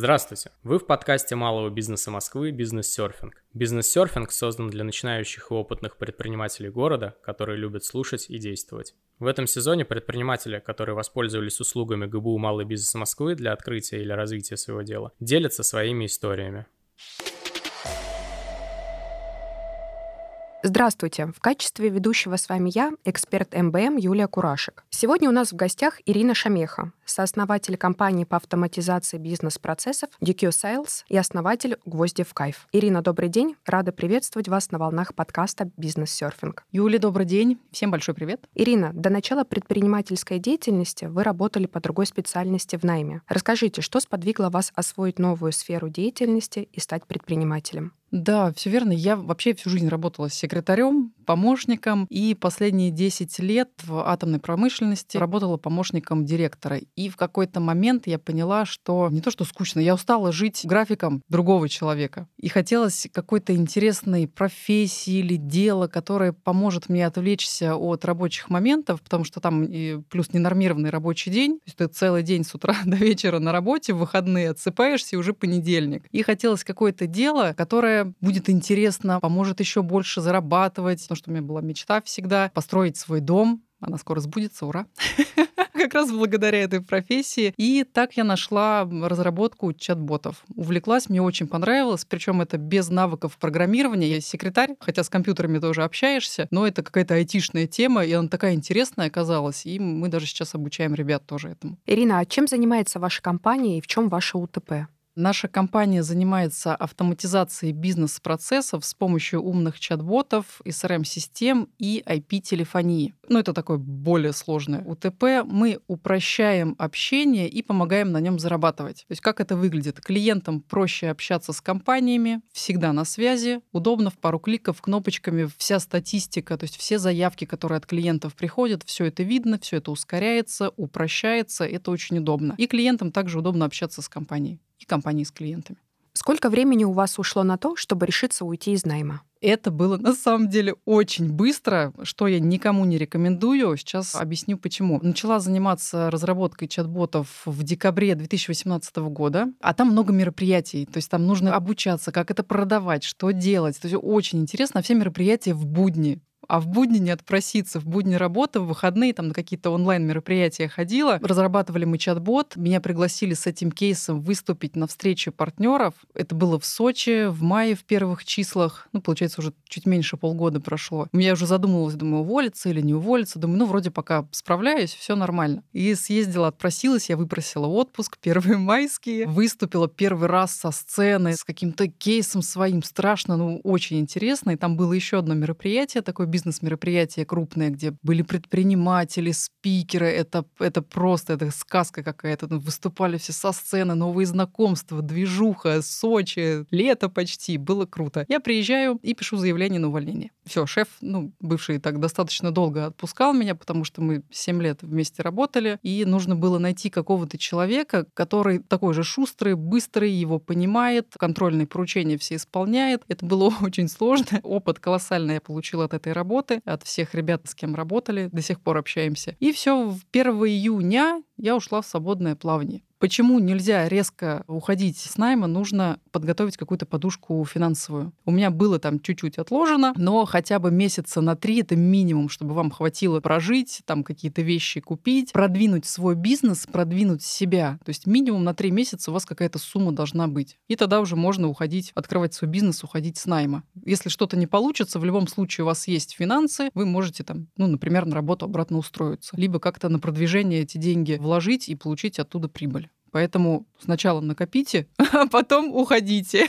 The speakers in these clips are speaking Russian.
Здравствуйте! Вы в подкасте малого бизнеса Москвы «Бизнес-серфинг». Бизнес-серфинг создан для начинающих и опытных предпринимателей города, которые любят слушать и действовать. В этом сезоне предприниматели, которые воспользовались услугами ГБУ «Малый бизнес Москвы» для открытия или развития своего дела, делятся своими историями. Здравствуйте! В качестве ведущего с вами я, эксперт МБМ Юлия Курашек. Сегодня у нас в гостях Ирина Шамеха, сооснователь компании по автоматизации бизнес-процессов DQ Sales и основатель «Гвозди в кайф». Ирина, добрый день. Рада приветствовать вас на волнах подкаста «Бизнес-серфинг». Юлия, добрый день. Всем большой привет. Ирина, до начала предпринимательской деятельности вы работали по другой специальности в найме. Расскажите, что сподвигло вас освоить новую сферу деятельности и стать предпринимателем? Да, все верно. Я вообще всю жизнь работала секретарем, помощником, и последние 10 лет в атомной промышленности работала помощником директора. И в какой-то момент я поняла, что не то, что скучно, я устала жить графиком другого человека. И хотелось какой-то интересной профессии или дела, которое поможет мне отвлечься от рабочих моментов, потому что там и плюс ненормированный рабочий день, то есть ты целый день с утра до вечера на работе, в выходные отсыпаешься, и уже понедельник. И хотелось какое-то дело, которое будет интересно, поможет еще больше зарабатывать. Потому что у меня была мечта всегда построить свой дом. Она скоро сбудется, ура! как раз благодаря этой профессии. И так я нашла разработку чат-ботов. Увлеклась, мне очень понравилось, причем это без навыков программирования. Я секретарь, хотя с компьютерами тоже общаешься, но это какая-то айтишная тема, и она такая интересная оказалась, и мы даже сейчас обучаем ребят тоже этому. Ирина, а чем занимается ваша компания и в чем ваше УТП? Наша компания занимается автоматизацией бизнес-процессов с помощью умных чат-ботов, SRM-систем и IP-телефонии. Ну, это такое более сложное УТП. Мы упрощаем общение и помогаем на нем зарабатывать. То есть как это выглядит? Клиентам проще общаться с компаниями, всегда на связи, удобно в пару кликов, кнопочками вся статистика, то есть все заявки, которые от клиентов приходят, все это видно, все это ускоряется, упрощается, это очень удобно. И клиентам также удобно общаться с компанией компании с клиентами. Сколько времени у вас ушло на то, чтобы решиться уйти из найма? Это было на самом деле очень быстро, что я никому не рекомендую. Сейчас объясню почему. Начала заниматься разработкой чат-ботов в декабре 2018 года, а там много мероприятий. То есть там нужно обучаться, как это продавать, что делать. То есть очень интересно. Все мероприятия в будни а в будни не отпроситься. В будни работа, в выходные там на какие-то онлайн-мероприятия ходила. Разрабатывали мы чат-бот. Меня пригласили с этим кейсом выступить на встрече партнеров. Это было в Сочи в мае в первых числах. Ну, получается, уже чуть меньше полгода прошло. Я уже задумывалась, думаю, уволиться или не уволиться. Думаю, ну, вроде пока справляюсь, все нормально. И съездила, отпросилась, я выпросила отпуск, первые майские. Выступила первый раз со сцены с каким-то кейсом своим. Страшно, ну, очень интересно. И там было еще одно мероприятие, такое бизнес-мероприятие крупное, где были предприниматели, спикеры. Это, это просто это сказка какая-то. Ну, выступали все со сцены, новые знакомства, движуха, Сочи, лето почти. Было круто. Я приезжаю и пишу заявление на увольнение. Все, шеф, ну, бывший так достаточно долго отпускал меня, потому что мы 7 лет вместе работали, и нужно было найти какого-то человека, который такой же шустрый, быстрый, его понимает, контрольные поручения все исполняет. Это было очень сложно. Опыт колоссальный я получила от этой работы от всех ребят, с кем работали, до сих пор общаемся. И все, 1 июня я ушла в свободное плавание. Почему нельзя резко уходить с найма? Нужно подготовить какую-то подушку финансовую. У меня было там чуть-чуть отложено, но хотя бы месяца на три это минимум, чтобы вам хватило прожить, там какие-то вещи купить, продвинуть свой бизнес, продвинуть себя. То есть минимум на три месяца у вас какая-то сумма должна быть. И тогда уже можно уходить, открывать свой бизнес, уходить с найма. Если что-то не получится, в любом случае у вас есть финансы, вы можете там, ну, например, на работу обратно устроиться. Либо как-то на продвижение эти деньги вложить и получить оттуда прибыль. Поэтому сначала накопите, а потом уходите.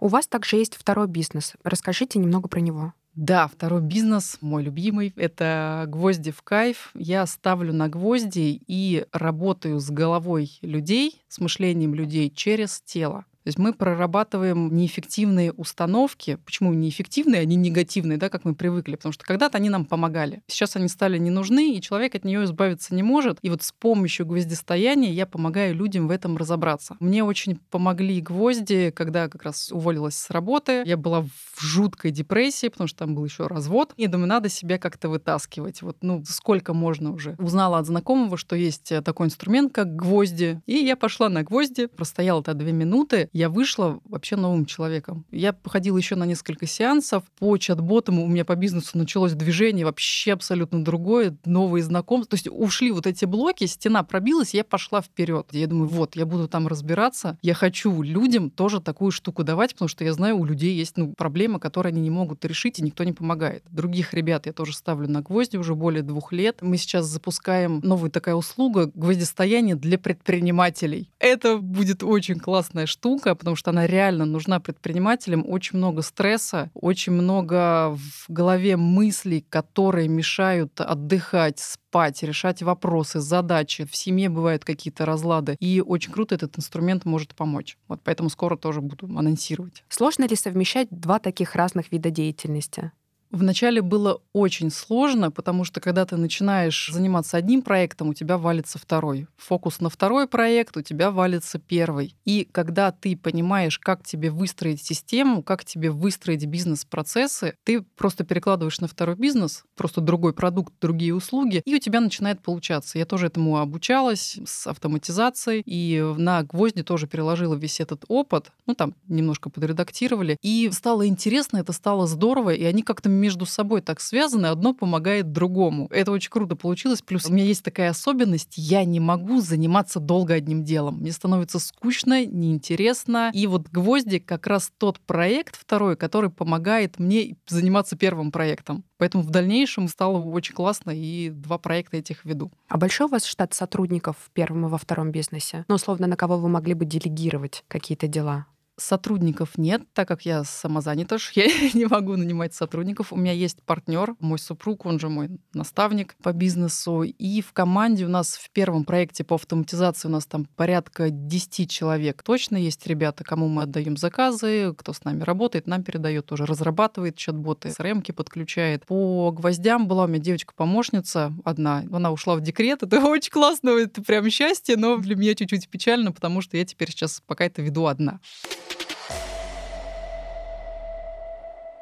У вас также есть второй бизнес. Расскажите немного про него. Да, второй бизнес, мой любимый, это гвозди в кайф. Я ставлю на гвозди и работаю с головой людей, с мышлением людей через тело. То есть мы прорабатываем неэффективные установки. Почему неэффективные, они негативные, да, как мы привыкли? Потому что когда-то они нам помогали. Сейчас они стали не нужны, и человек от нее избавиться не может. И вот с помощью гвоздистояния я помогаю людям в этом разобраться. Мне очень помогли гвозди, когда как раз уволилась с работы. Я была в жуткой депрессии, потому что там был еще развод. И думаю, надо себя как-то вытаскивать. Вот, ну, сколько можно уже. Узнала от знакомого, что есть такой инструмент, как гвозди. И я пошла на гвозди, простояла это две минуты, я вышла вообще новым человеком. Я походила еще на несколько сеансов. По чат-ботам у меня по бизнесу началось движение вообще абсолютно другое, новые знакомства. То есть ушли вот эти блоки, стена пробилась, я пошла вперед. Я думаю, вот, я буду там разбираться. Я хочу людям тоже такую штуку давать, потому что я знаю, у людей есть ну, проблемы, которые они не могут решить, и никто не помогает. Других ребят я тоже ставлю на гвозди уже более двух лет. Мы сейчас запускаем новую такая услуга гвоздистояние для предпринимателей. Это будет очень классная штука, потому что она реально нужна предпринимателям. Очень много стресса, очень много в голове мыслей, которые мешают отдыхать, спать, решать вопросы, задачи. В семье бывают какие-то разлады. И очень круто этот инструмент может помочь. Вот поэтому скоро тоже буду анонсировать. Сложно ли совмещать два таких разных вида деятельности? Вначале было очень сложно, потому что когда ты начинаешь заниматься одним проектом, у тебя валится второй. Фокус на второй проект, у тебя валится первый. И когда ты понимаешь, как тебе выстроить систему, как тебе выстроить бизнес-процессы, ты просто перекладываешь на второй бизнес, просто другой продукт, другие услуги, и у тебя начинает получаться. Я тоже этому обучалась с автоматизацией, и на гвозди тоже переложила весь этот опыт, ну там немножко подредактировали, и стало интересно, это стало здорово, и они как-то между собой так связаны, одно помогает другому. Это очень круто получилось. Плюс у меня есть такая особенность, я не могу заниматься долго одним делом. Мне становится скучно, неинтересно. И вот «Гвозди» как раз тот проект второй, который помогает мне заниматься первым проектом. Поэтому в дальнейшем стало очень классно, и два проекта этих веду. А большой у вас штат сотрудников в первом и во втором бизнесе? Ну, условно, на кого вы могли бы делегировать какие-то дела? Сотрудников нет, так как я самозанята, я не могу нанимать сотрудников. У меня есть партнер, мой супруг, он же мой наставник по бизнесу. И в команде у нас в первом проекте по автоматизации у нас там порядка 10 человек. Точно есть ребята, кому мы отдаем заказы, кто с нами работает, нам передает тоже, разрабатывает чат-боты, CRM-ки подключает. По гвоздям была у меня девочка-помощница одна. Она ушла в декрет. Это очень классно, это прям счастье, но для меня чуть-чуть печально, потому что я теперь сейчас пока это веду одна.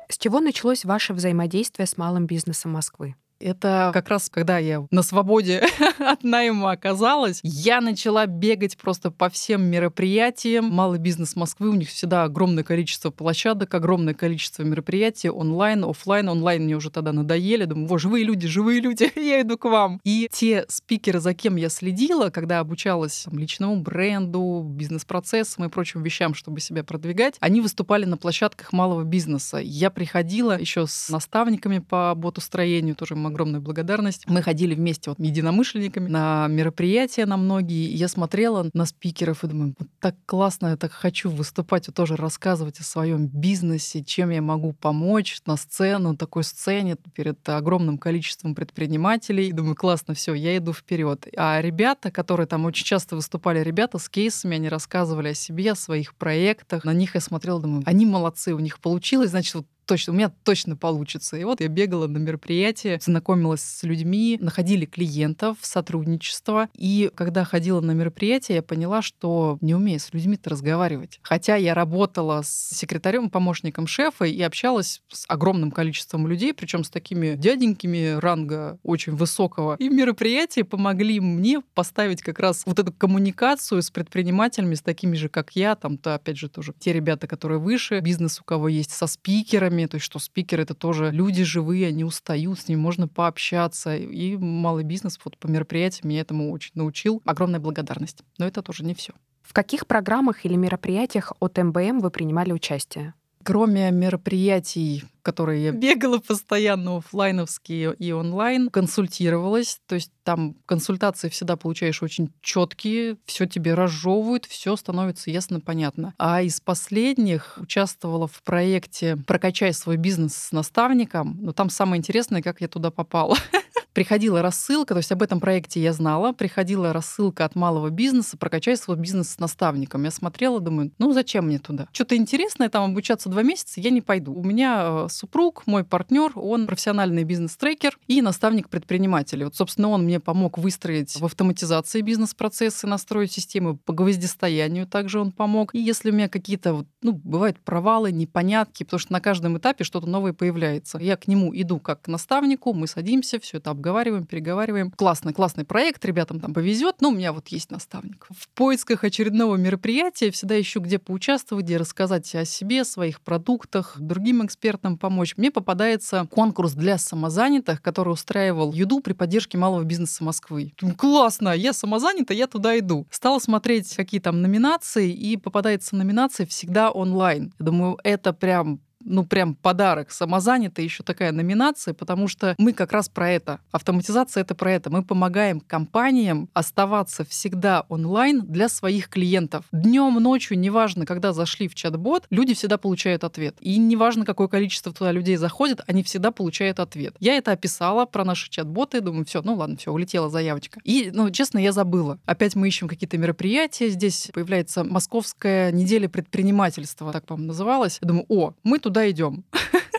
С чего началось ваше взаимодействие с малым бизнесом Москвы? Это как раз когда я на свободе от найма оказалась, я начала бегать просто по всем мероприятиям. Малый бизнес Москвы, у них всегда огромное количество площадок, огромное количество мероприятий, онлайн, офлайн. Онлайн мне уже тогда надоели. Думаю, во, живые люди, живые люди, я иду к вам. И те спикеры, за кем я следила, когда обучалась там, личному бренду, бизнес-процессам и прочим вещам, чтобы себя продвигать, они выступали на площадках малого бизнеса. Я приходила еще с наставниками по ботустроению, тоже им огромная благодарность. Мы ходили вместе вот единомышленниками на мероприятия на многие. Я смотрела на спикеров и думаю, вот так классно, я так хочу выступать и тоже рассказывать о своем бизнесе, чем я могу помочь на сцену, такой сцене перед огромным количеством предпринимателей. И думаю, классно, все, я иду вперед. А ребята, которые там очень часто выступали, ребята с кейсами, они рассказывали о себе, о своих проектах. На них я смотрела, думаю, они молодцы, у них получилось, значит, вот точно, у меня точно получится. И вот я бегала на мероприятия, знакомилась с людьми, находили клиентов, сотрудничество. И когда ходила на мероприятие, я поняла, что не умею с людьми-то разговаривать. Хотя я работала с секретарем, помощником шефа и общалась с огромным количеством людей, причем с такими дяденькими ранга очень высокого. И мероприятия помогли мне поставить как раз вот эту коммуникацию с предпринимателями, с такими же, как я, там, то, опять же, тоже те ребята, которые выше, бизнес у кого есть, со спикерами, спикерами, то есть что спикеры это тоже люди живые, они устают, с ними можно пообщаться. И малый бизнес вот по мероприятиям меня этому очень научил. Огромная благодарность. Но это тоже не все. В каких программах или мероприятиях от МБМ вы принимали участие? Кроме мероприятий, которые я бегала постоянно офлайновские и онлайн, консультировалась. То есть там консультации всегда получаешь очень четкие, все тебе разжевывают, все становится ясно понятно. А из последних участвовала в проекте «Прокачай свой бизнес с наставником». Но там самое интересное, как я туда попала. приходила рассылка, то есть об этом проекте я знала, приходила рассылка от малого бизнеса, прокачай свой бизнес с наставником. Я смотрела, думаю, ну зачем мне туда? Что-то интересное, там обучаться два месяца, я не пойду. У меня э, супруг, мой партнер, он профессиональный бизнес-трекер и наставник предпринимателей. Вот, собственно, он мне помог выстроить в автоматизации бизнес-процессы, настроить системы по гвоздистоянию, также он помог. И если у меня какие-то, ну, бывают провалы, непонятки, потому что на каждом этапе что-то новое появляется. Я к нему иду как к наставнику, мы садимся, все это обговариваем, переговариваем. Классный, классный проект, ребятам там повезет, но у меня вот есть наставник. В поисках очередного мероприятия всегда ищу, где поучаствовать, где рассказать о себе, своих продуктах, другим экспертам помочь. Мне попадается конкурс для самозанятых, который устраивал ЮДУ при поддержке малого бизнеса Москвы. Классно, я самозанята, я туда иду. Стала смотреть, какие там номинации, и попадается номинация всегда онлайн. Я думаю, это прям ну, прям подарок. Самозанятая еще такая номинация, потому что мы как раз про это. Автоматизация — это про это. Мы помогаем компаниям оставаться всегда онлайн для своих клиентов. Днем, ночью, неважно, когда зашли в чат-бот, люди всегда получают ответ. И неважно, какое количество туда людей заходит, они всегда получают ответ. Я это описала про наши чат-боты, думаю, все, ну ладно, все, улетела заявочка. И, ну, честно, я забыла. Опять мы ищем какие-то мероприятия. Здесь появляется Московская неделя предпринимательства, так, по-моему, называлась. Я думаю, о, мы тут куда идем?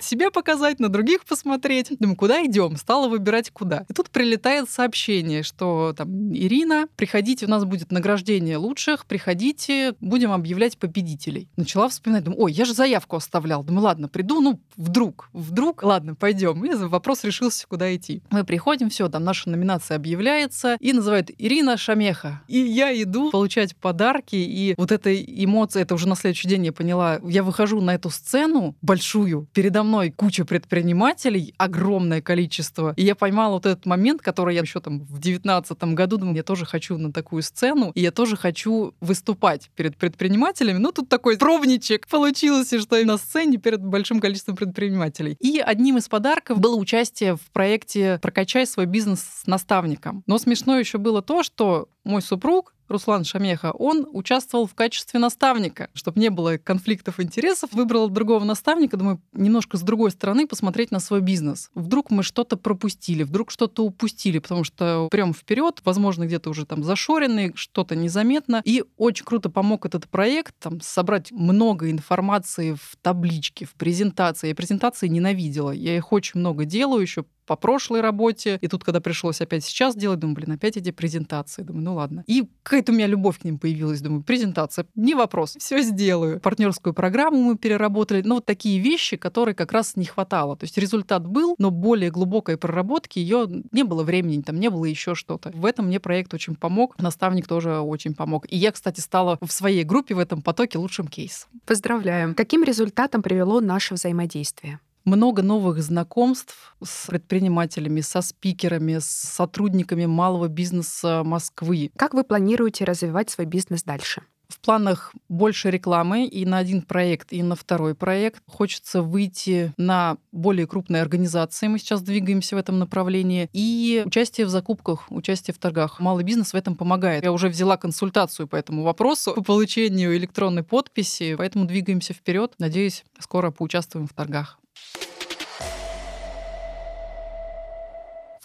Себя показать, на других посмотреть. Думаю, куда идем? Стала выбирать куда. И тут прилетает сообщение, что там Ирина, приходите, у нас будет награждение лучших, приходите, будем объявлять победителей. Начала вспоминать, думаю, ой, я же заявку оставлял. Думаю, ладно, приду, ну, вдруг, вдруг, ладно, пойдем. И вопрос решился, куда идти. Мы приходим, все, там наша номинация объявляется, и называют Ирина Шамеха. И я иду получать подарки, и вот эта эмоция, это уже на следующий день я поняла, я выхожу на эту сцену большую, передо мной мной куча предпринимателей, огромное количество. И я поймала вот этот момент, который я еще там в девятнадцатом году думала, я тоже хочу на такую сцену, и я тоже хочу выступать перед предпринимателями. Ну, тут такой пробничек получился, что и на сцене перед большим количеством предпринимателей. И одним из подарков было участие в проекте «Прокачай свой бизнес с наставником». Но смешно еще было то, что мой супруг Руслан Шамеха, он участвовал в качестве наставника. Чтобы не было конфликтов интересов, выбрал другого наставника, думаю, немножко с другой стороны посмотреть на свой бизнес. Вдруг мы что-то пропустили, вдруг что-то упустили, потому что прям вперед, возможно, где-то уже там зашоренный, что-то незаметно. И очень круто помог этот проект там, собрать много информации в табличке, в презентации. Я презентации ненавидела. Я их очень много делаю еще по прошлой работе. И тут, когда пришлось опять сейчас делать, думаю, блин, опять эти презентации. Думаю, ну ладно. И какая-то у меня любовь к ним появилась. Думаю, презентация, не вопрос, все сделаю. Партнерскую программу мы переработали. Ну, вот такие вещи, которые как раз не хватало. То есть результат был, но более глубокой проработки ее не было времени, там не было еще что-то. В этом мне проект очень помог. Наставник тоже очень помог. И я, кстати, стала в своей группе в этом потоке лучшим кейсом. Поздравляем. Каким результатом привело наше взаимодействие? Много новых знакомств с предпринимателями, со спикерами, с сотрудниками малого бизнеса Москвы. Как вы планируете развивать свой бизнес дальше? В планах больше рекламы и на один проект, и на второй проект. Хочется выйти на более крупные организации. Мы сейчас двигаемся в этом направлении. И участие в закупках, участие в торгах. Малый бизнес в этом помогает. Я уже взяла консультацию по этому вопросу, по получению электронной подписи, поэтому двигаемся вперед. Надеюсь, скоро поучаствуем в торгах.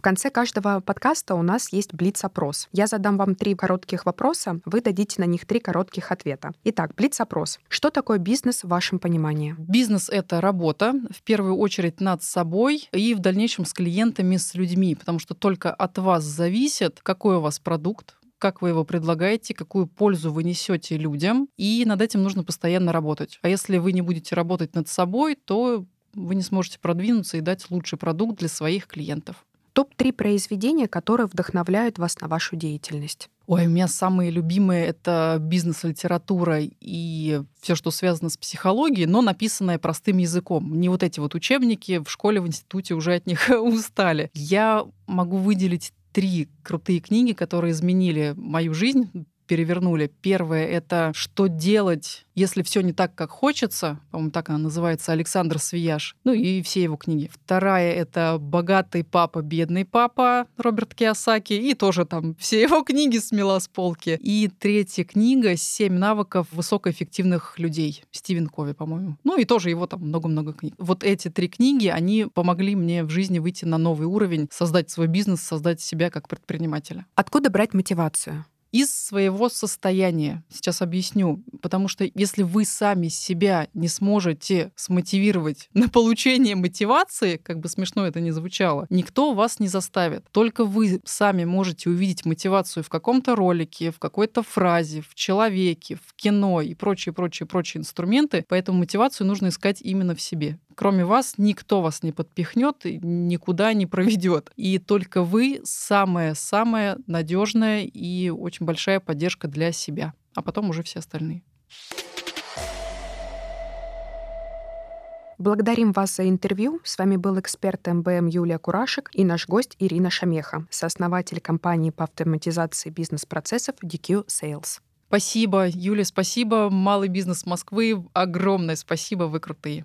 В конце каждого подкаста у нас есть блиц-опрос. Я задам вам три коротких вопроса, вы дадите на них три коротких ответа. Итак, блиц-опрос. Что такое бизнес в вашем понимании? Бизнес — это работа, в первую очередь над собой и в дальнейшем с клиентами, с людьми, потому что только от вас зависит, какой у вас продукт, как вы его предлагаете, какую пользу вы несете людям, и над этим нужно постоянно работать. А если вы не будете работать над собой, то вы не сможете продвинуться и дать лучший продукт для своих клиентов. Топ-3 произведения, которые вдохновляют вас на вашу деятельность. Ой, у меня самые любимые это бизнес-литература и все, что связано с психологией, но написанное простым языком. Не вот эти вот учебники в школе, в институте уже от них устали. Я могу выделить три крутые книги, которые изменили мою жизнь перевернули. Первое — это что делать, если все не так, как хочется. По-моему, так она называется, Александр Свияж. Ну и все его книги. Вторая — это «Богатый папа, бедный папа» Роберт Киосаки. И тоже там все его книги смела с полки. И третья книга «Семь навыков высокоэффективных людей» Стивен Кови, по-моему. Ну и тоже его там много-много книг. Вот эти три книги, они помогли мне в жизни выйти на новый уровень, создать свой бизнес, создать себя как предпринимателя. Откуда брать мотивацию? Из своего состояния. Сейчас объясню. Потому что если вы сами себя не сможете смотивировать на получение мотивации, как бы смешно это ни звучало, никто вас не заставит. Только вы сами можете увидеть мотивацию в каком-то ролике, в какой-то фразе, в человеке, в кино и прочие, прочие, прочие инструменты. Поэтому мотивацию нужно искать именно в себе. Кроме вас никто вас не подпихнет, никуда не проведет. И только вы самая-самая надежная и очень большая поддержка для себя. А потом уже все остальные. Благодарим вас за интервью. С вами был эксперт МБМ Юлия Курашек и наш гость Ирина Шамеха, сооснователь компании по автоматизации бизнес-процессов DQ Sales. Спасибо, Юля, спасибо. Малый бизнес Москвы. Огромное спасибо, вы крутые.